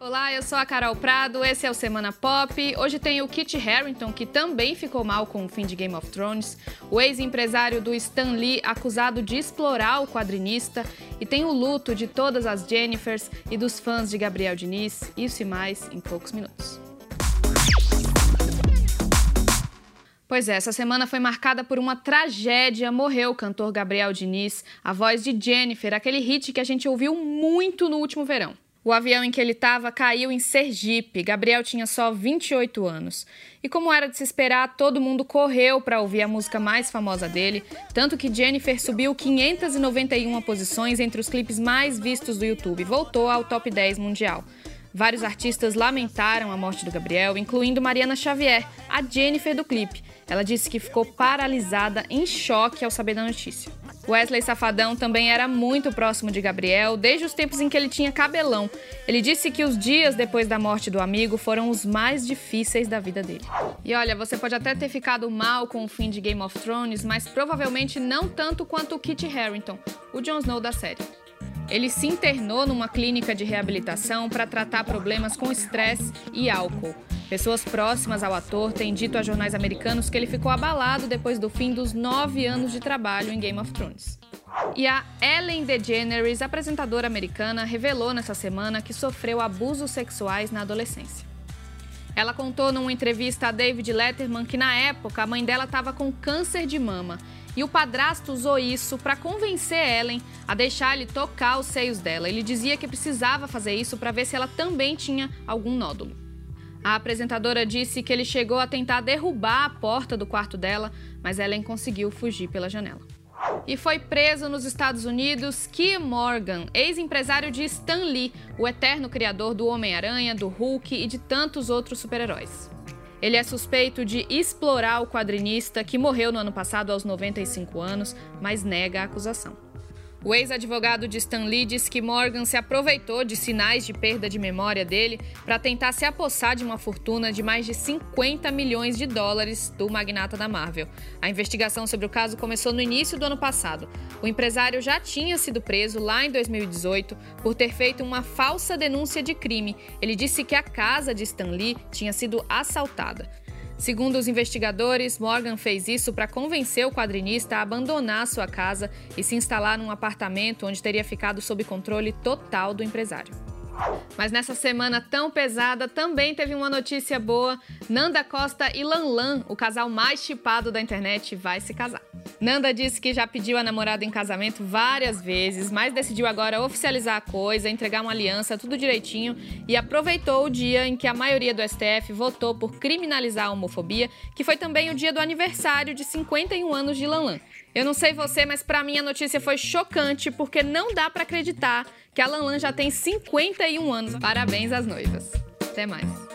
Olá, eu sou a Carol Prado, esse é o Semana Pop. Hoje tem o Kit Harington, que também ficou mal com o fim de Game of Thrones, o ex-empresário do Stan Lee acusado de explorar o quadrinista, e tem o luto de todas as Jennifers e dos fãs de Gabriel Diniz, isso e mais em poucos minutos. Pois é, essa semana foi marcada por uma tragédia. Morreu o cantor Gabriel Diniz, a voz de Jennifer, aquele hit que a gente ouviu muito no último verão. O avião em que ele estava caiu em Sergipe. Gabriel tinha só 28 anos. E como era de se esperar, todo mundo correu para ouvir a música mais famosa dele, tanto que Jennifer subiu 591 posições entre os clipes mais vistos do YouTube, voltou ao top 10 mundial. Vários artistas lamentaram a morte do Gabriel, incluindo Mariana Xavier, a Jennifer do clipe. Ela disse que ficou paralisada, em choque ao saber da notícia. Wesley Safadão também era muito próximo de Gabriel, desde os tempos em que ele tinha cabelão. Ele disse que os dias depois da morte do amigo foram os mais difíceis da vida dele. E olha, você pode até ter ficado mal com o fim de Game of Thrones, mas provavelmente não tanto quanto o Kit Harington, o Jon Snow da série. Ele se internou numa clínica de reabilitação para tratar problemas com estresse e álcool. Pessoas próximas ao ator têm dito a jornais americanos que ele ficou abalado depois do fim dos nove anos de trabalho em Game of Thrones. E a Ellen DeGeneres, apresentadora americana, revelou nessa semana que sofreu abusos sexuais na adolescência. Ela contou numa entrevista a David Letterman que na época a mãe dela estava com câncer de mama e o padrasto usou isso para convencer Ellen a deixar ele tocar os seios dela. Ele dizia que precisava fazer isso para ver se ela também tinha algum nódulo. A apresentadora disse que ele chegou a tentar derrubar a porta do quarto dela, mas Ellen conseguiu fugir pela janela. E foi preso nos Estados Unidos Keir Morgan, ex-empresário de Stan Lee, o eterno criador do Homem-Aranha, do Hulk e de tantos outros super-heróis. Ele é suspeito de explorar o quadrinista que morreu no ano passado aos 95 anos, mas nega a acusação. O ex-advogado de Stan Lee diz que Morgan se aproveitou de sinais de perda de memória dele para tentar se apossar de uma fortuna de mais de 50 milhões de dólares do magnata da Marvel. A investigação sobre o caso começou no início do ano passado. O empresário já tinha sido preso lá em 2018 por ter feito uma falsa denúncia de crime. Ele disse que a casa de Stan Lee tinha sido assaltada. Segundo os investigadores, Morgan fez isso para convencer o quadrinista a abandonar sua casa e se instalar num apartamento onde teria ficado sob controle total do empresário. Mas nessa semana tão pesada também teve uma notícia boa. Nanda Costa e Lan Lan, o casal mais chipado da internet, vai se casar. Nanda disse que já pediu a namorada em casamento várias vezes, mas decidiu agora oficializar a coisa, entregar uma aliança, tudo direitinho, e aproveitou o dia em que a maioria do STF votou por criminalizar a homofobia, que foi também o dia do aniversário de 51 anos de Lanlan. Eu não sei você, mas para mim a notícia foi chocante porque não dá para acreditar que a Lanlan já tem 51 anos. Parabéns às noivas. Até mais.